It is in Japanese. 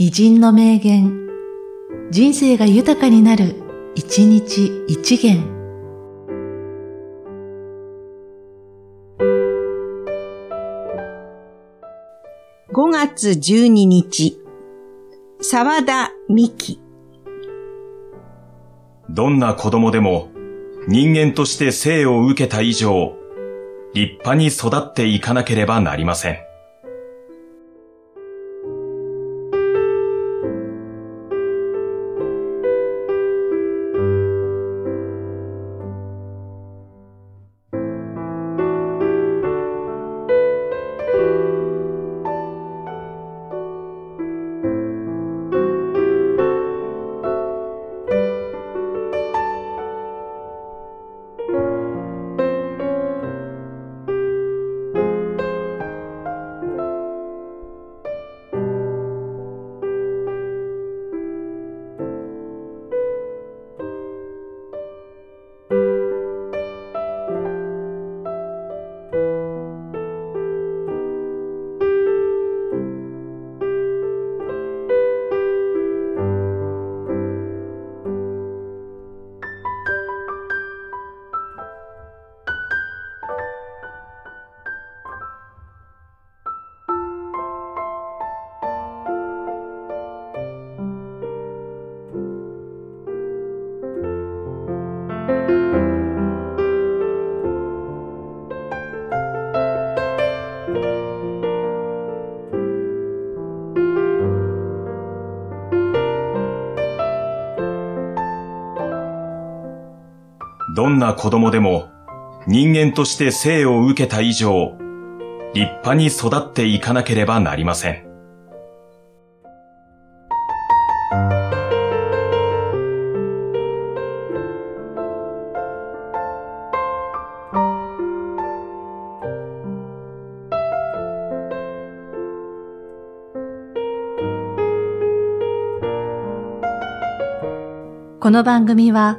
偉人の名言、人生が豊かになる、一日一元。5月12日、沢田美希。どんな子供でも人間として生を受けた以上、立派に育っていかなければなりません。どんな子供でも人間として生を受けた以上、立派に育っていかなければなりません。この番組は、